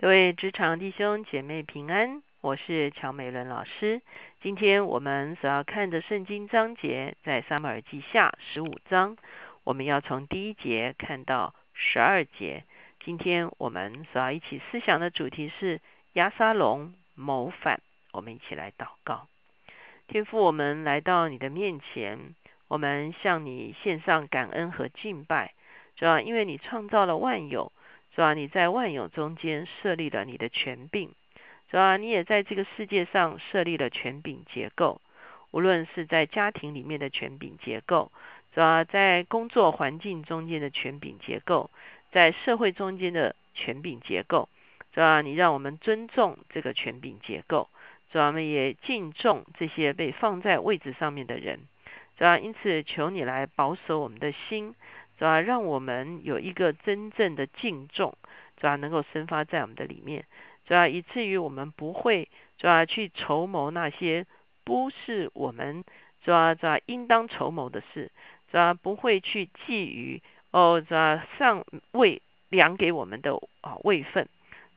各位职场弟兄姐妹平安，我是乔美伦老师。今天我们所要看的圣经章节在撒母耳记下十五章，我们要从第一节看到十二节。今天我们所要一起思想的主题是亚沙龙谋反。我们一起来祷告，天父，我们来到你的面前，我们向你献上感恩和敬拜，主要因为你创造了万有。主啊，你在万有中间设立了你的权柄，主啊，你也在这个世界上设立了权柄结构。无论是在家庭里面的权柄结构，主啊，在工作环境中间的权柄结构，在社会中间的权柄结构，主啊，你让我们尊重这个权柄结构，主啊，我们也敬重这些被放在位置上面的人，主啊，因此求你来保守我们的心。主要让我们有一个真正的敬重，主要能够生发在我们的里面，主要以至于我们不会主要去筹谋那些不是我们主要主要应当筹谋的事，主要不会去觊觎哦，是吧？上位量给我们的啊位分，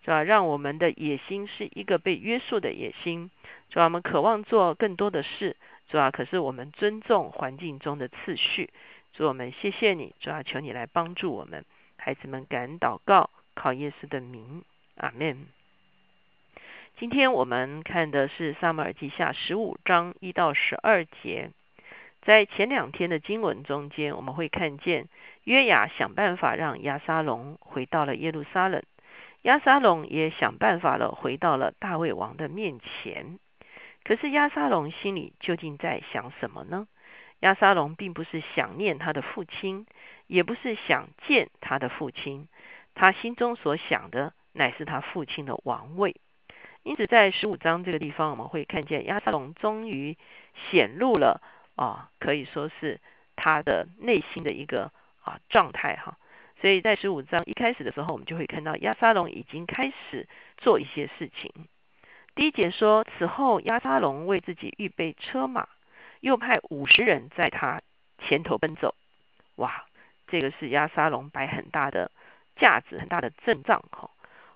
主要让我们的野心是一个被约束的野心，主要我们渴望做更多的事，主要可是我们尊重环境中的次序。主我们谢谢你，主要求你来帮助我们，孩子们感恩祷告，靠耶稣的名，阿门。今天我们看的是撒母耳记下十五章一到十二节，在前两天的经文中间，我们会看见约雅想办法让亚沙龙回到了耶路撒冷，亚沙龙也想办法了回到了大卫王的面前。可是亚沙龙心里究竟在想什么呢？亚沙龙并不是想念他的父亲，也不是想见他的父亲，他心中所想的乃是他父亲的王位。因此，在十五章这个地方，我们会看见亚沙龙终于显露了啊，可以说是他的内心的一个啊状态哈。所以在十五章一开始的时候，我们就会看到亚沙龙已经开始做一些事情。第一节说，此后亚沙龙为自己预备车马。又派五十人在他前头奔走，哇，这个是亚沙龙摆很大的架子，很大的阵仗哈。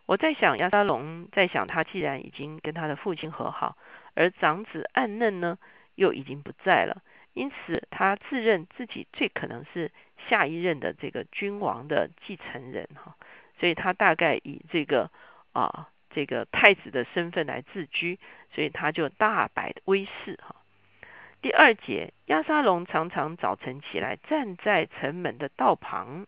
我在想，亚沙龙在想，他既然已经跟他的父亲和好，而长子暗嫩呢又已经不在了，因此他自认自己最可能是下一任的这个君王的继承人哈，所以他大概以这个啊这个太子的身份来自居，所以他就大摆威势哈。第二节，亚沙龙常常早晨起来，站在城门的道旁。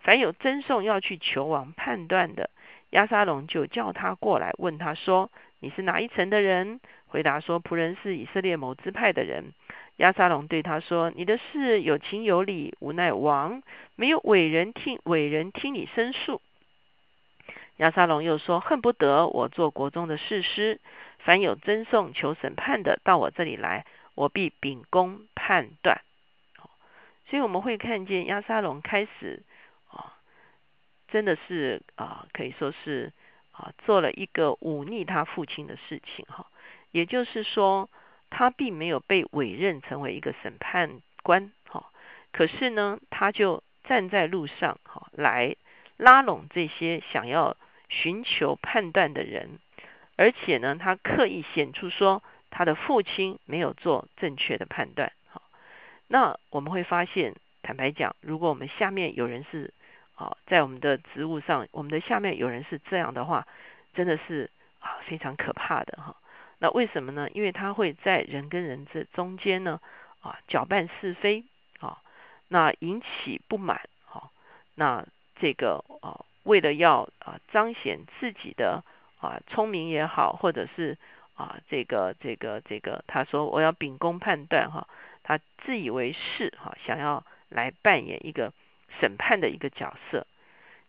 凡有争送要去求王判断的，亚沙龙就叫他过来，问他说：“你是哪一城的人？”回答说：“仆人是以色列某支派的人。”亚沙龙对他说：“你的事有情有理，无奈王没有伟人听伟人听你申诉。”亚沙龙又说：“恨不得我做国中的士师，凡有争送求审判的，到我这里来。”我必秉公判断，所以我们会看见亚沙龙开始啊，真的是啊，可以说是啊，做了一个忤逆他父亲的事情哈。也就是说，他并没有被委任成为一个审判官哈，可是呢，他就站在路上哈，来拉拢这些想要寻求判断的人，而且呢，他刻意显出说。他的父亲没有做正确的判断，好，那我们会发现，坦白讲，如果我们下面有人是，啊，在我们的职务上，我们的下面有人是这样的话，真的是啊非常可怕的哈。那为什么呢？因为他会在人跟人这中间呢，啊搅拌是非，啊，那引起不满，好，那这个啊为了要啊彰显自己的啊聪明也好，或者是。啊，这个这个这个，他说我要秉公判断哈，他自以为是哈，想要来扮演一个审判的一个角色。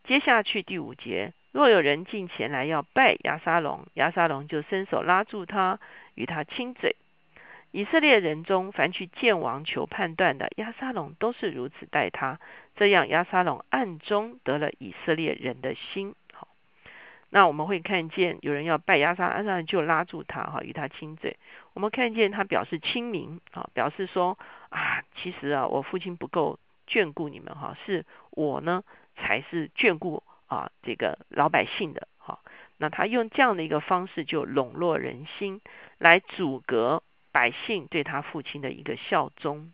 接下去第五节，若有人进前来要拜亚沙龙，亚沙龙就伸手拉住他，与他亲嘴。以色列人中凡去见王求判断的，亚沙龙都是如此待他，这样亚沙龙暗中得了以色列人的心。那我们会看见有人要拜亚沙，亚沙就拉住他哈，与他亲嘴。我们看见他表示亲民啊，表示说啊，其实啊，我父亲不够眷顾你们哈，是我呢才是眷顾啊这个老百姓的哈。那他用这样的一个方式就笼络人心，来阻隔百姓对他父亲的一个效忠。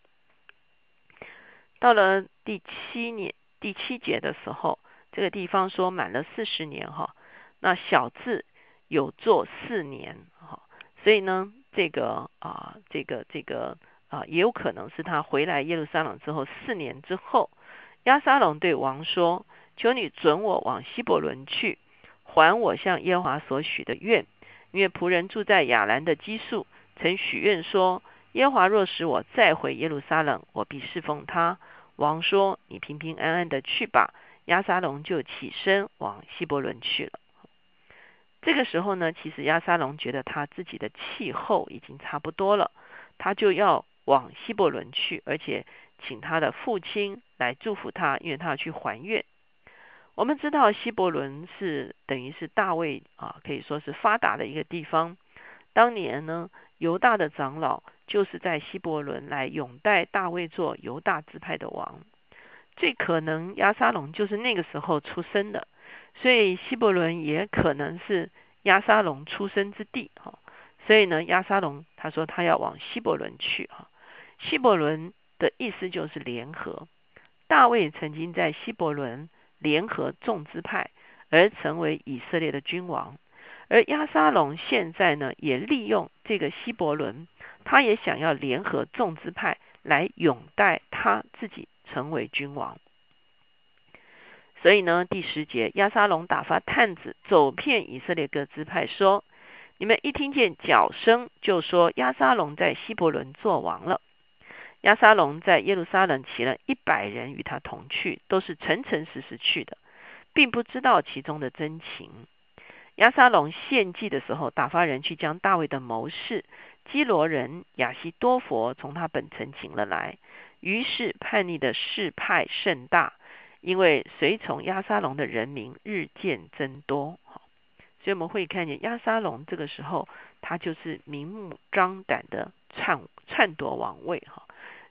到了第七年第七节的时候，这个地方说满了四十年哈，那小字有做四年哈，所以呢，这个啊，这个这个啊，也有可能是他回来耶路撒冷之后四年之后，亚沙龙对王说：“求你准我往希伯伦去。”还我向耶华所许的愿，因为仆人住在亚兰的基数，曾许愿说：耶华若使我再回耶路撒冷，我必侍奉他。王说：你平平安安的去吧。亚撒龙就起身往希伯伦去了。这个时候呢，其实亚撒龙觉得他自己的气候已经差不多了，他就要往希伯伦去，而且请他的父亲来祝福他，因为他要去还愿。我们知道希伯伦是等于是大卫啊，可以说是发达的一个地方。当年呢，犹大的长老就是在希伯伦来拥戴大卫做犹大支派的王。最可能亚沙龙就是那个时候出生的，所以希伯伦也可能是亚沙龙出生之地哈。所以呢，亚沙龙他说他要往希伯伦去哈。希伯伦的意思就是联合。大卫曾经在希伯伦。联合众支派而成为以色列的君王，而亚沙龙现在呢，也利用这个希伯伦，他也想要联合众支派来拥戴他自己成为君王。所以呢，第十节，亚沙龙打发探子走遍以色列各支派，说：你们一听见脚声，就说亚沙龙在希伯伦做王了。亚沙龙在耶路撒冷起了一百人与他同去，都是诚诚实实去的，并不知道其中的真情。亚沙龙献祭的时候，打发人去将大卫的谋士基罗人亚西多佛从他本城请了来。于是叛逆的事派甚大，因为随从亚沙龙的人民日渐增多。所以我们会看见亚沙龙这个时候，他就是明目张胆的篡篡夺王位，哈。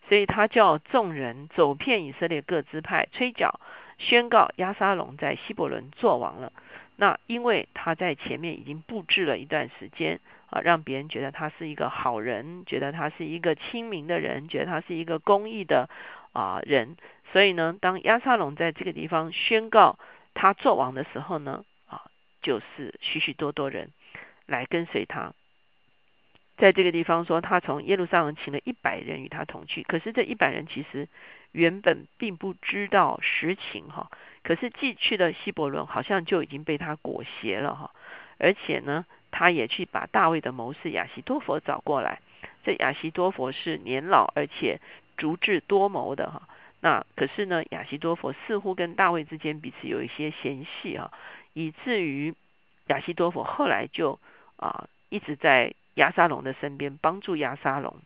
所以他叫众人走遍以色列各支派，吹角宣告亚沙龙在希伯伦做王了。那因为他在前面已经布置了一段时间啊，让别人觉得他是一个好人，觉得他是一个亲民的人，觉得他是一个公益的啊人。所以呢，当亚沙龙在这个地方宣告他做王的时候呢，啊，就是许许多多人来跟随他。在这个地方说，他从耶路撒冷请了一百人与他同去。可是这一百人其实原本并不知道实情哈。可是既去的希伯伦好像就已经被他裹挟了哈。而且呢，他也去把大卫的谋士亚西多佛找过来。这亚西多佛是年老而且足智多谋的哈。那可是呢，亚西多佛似乎跟大卫之间彼此有一些嫌隙啊，以至于亚西多佛后来就啊一直在。亚沙龙的身边帮助亚沙龙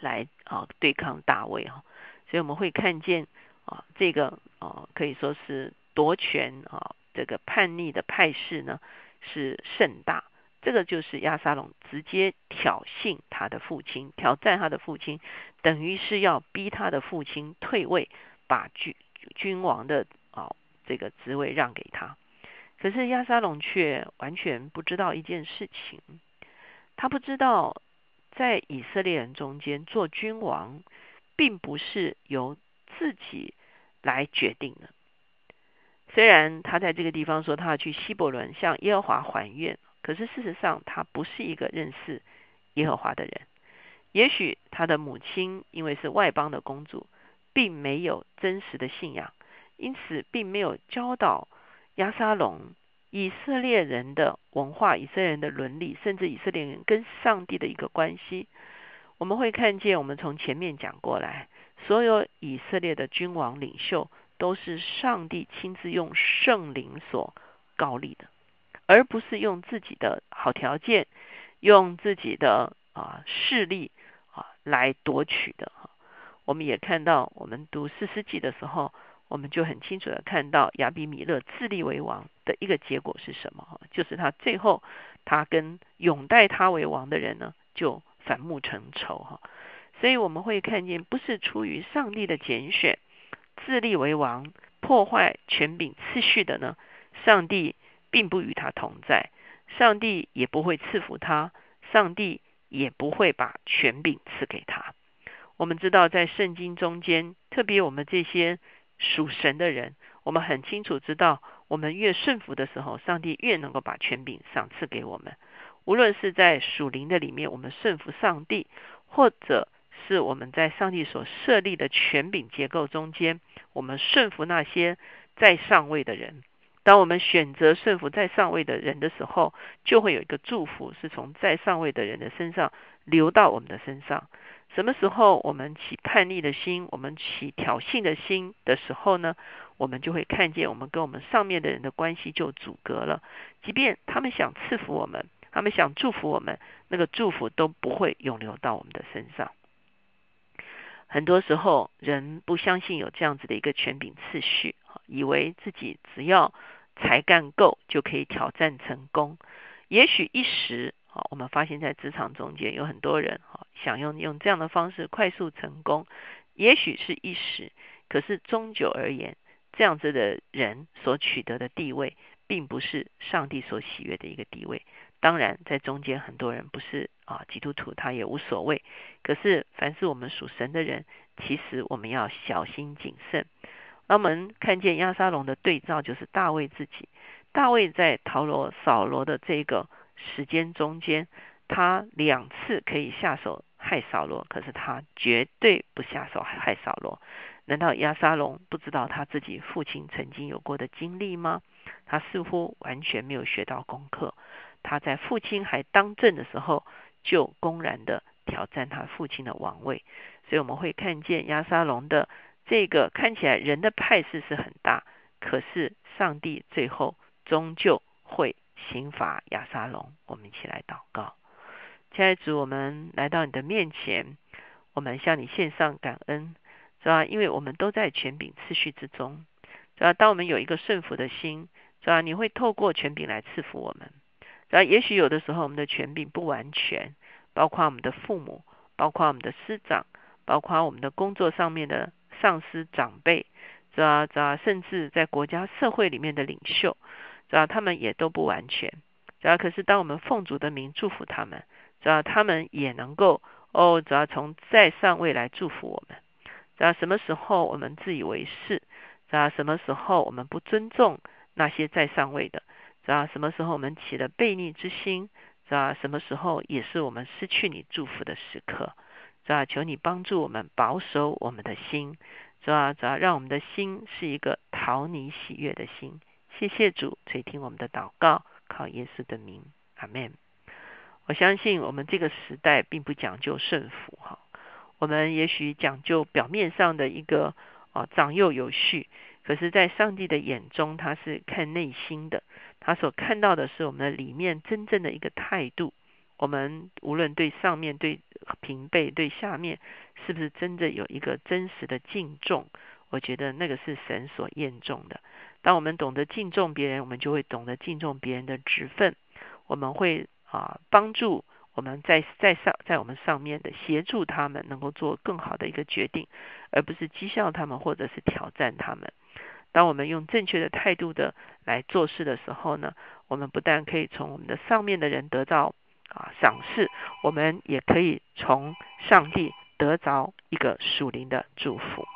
来啊对抗大卫哈，所以我们会看见啊这个啊可以说是夺权啊这个叛逆的派势呢是甚大，这个就是亚沙龙直接挑衅他的父亲，挑战他的父亲，等于是要逼他的父亲退位，把君君王的啊这个职位让给他。可是亚沙龙却完全不知道一件事情。他不知道，在以色列人中间做君王，并不是由自己来决定的。虽然他在这个地方说他要去希伯伦向耶和华还愿，可是事实上他不是一个认识耶和华的人。也许他的母亲因为是外邦的公主，并没有真实的信仰，因此并没有教导亚沙龙。以色列人的文化、以色列人的伦理，甚至以色列人跟上帝的一个关系，我们会看见。我们从前面讲过来，所有以色列的君王领袖都是上帝亲自用圣灵所高立的，而不是用自己的好条件、用自己的啊势力啊来夺取的。哈，我们也看到，我们读四世纪的时候。我们就很清楚的看到亚比米勒自立为王的一个结果是什么？就是他最后他跟拥戴他为王的人呢，就反目成仇哈。所以我们会看见，不是出于上帝的拣选，自立为王，破坏权柄次序的呢，上帝并不与他同在，上帝也不会赐福他，上帝也不会把权柄赐给他。我们知道，在圣经中间，特别我们这些属神的人，我们很清楚知道，我们越顺服的时候，上帝越能够把权柄赏赐给我们。无论是在属灵的里面，我们顺服上帝，或者是我们在上帝所设立的权柄结构中间，我们顺服那些在上位的人。当我们选择顺服在上位的人的时候，就会有一个祝福是从在上位的人的身上流到我们的身上。什么时候我们起叛逆的心，我们起挑衅的心的时候呢？我们就会看见我们跟我们上面的人的关系就阻隔了。即便他们想赐福我们，他们想祝福我们，那个祝福都不会永留到我们的身上。很多时候，人不相信有这样子的一个权柄次序，以为自己只要才干够就可以挑战成功。也许一时。好，我们发现，在职场中间有很多人，哈，想用用这样的方式快速成功，也许是一时，可是终究而言，这样子的人所取得的地位，并不是上帝所喜悦的一个地位。当然，在中间很多人不是啊基督徒，他也无所谓。可是，凡是我们属神的人，其实我们要小心谨慎。那我们看见亚沙龙的对照，就是大卫自己。大卫在逃罗扫罗的这个。时间中间，他两次可以下手害扫罗，可是他绝对不下手害扫罗。难道亚沙龙不知道他自己父亲曾经有过的经历吗？他似乎完全没有学到功课。他在父亲还当政的时候，就公然的挑战他父亲的王位。所以我们会看见亚沙龙的这个看起来人的派势是很大，可是上帝最后终究会。刑罚亚沙龙，我们一起来祷告。亲爱的主，我们来到你的面前，我们向你献上感恩，是吧？因为我们都在权柄次序之中，是吧？当我们有一个顺服的心，是吧？你会透过权柄来赐福我们，是吧？也许有的时候我们的权柄不完全，包括我们的父母，包括我们的师长，包括我们的工作上面的上司长辈，是吧？是吧？甚至在国家社会里面的领袖。主要他们也都不完全，主要可是当我们奉主的名祝福他们，主要他们也能够哦，只要从在上位来祝福我们。主要什么时候我们自以为是，主要什么时候我们不尊重那些在上位的，主要什么时候我们起了悖逆之心，主要什么时候也是我们失去你祝福的时刻。主要求你帮助我们保守我们的心，主要主要让我们的心是一个讨你喜悦的心。谢谢主垂听我们的祷告，靠耶稣的名，阿门。我相信我们这个时代并不讲究顺服哈，我们也许讲究表面上的一个啊长幼有序，可是，在上帝的眼中，他是看内心的，他所看到的是我们的里面真正的一个态度。我们无论对上面、对平辈、对下面，是不是真的有一个真实的敬重？我觉得那个是神所验重的。当我们懂得敬重别人，我们就会懂得敬重别人的职分。我们会啊帮助我们在在上在我们上面的协助他们，能够做更好的一个决定，而不是讥笑他们或者是挑战他们。当我们用正确的态度的来做事的时候呢，我们不但可以从我们的上面的人得到啊赏赐，我们也可以从上帝得着一个属灵的祝福。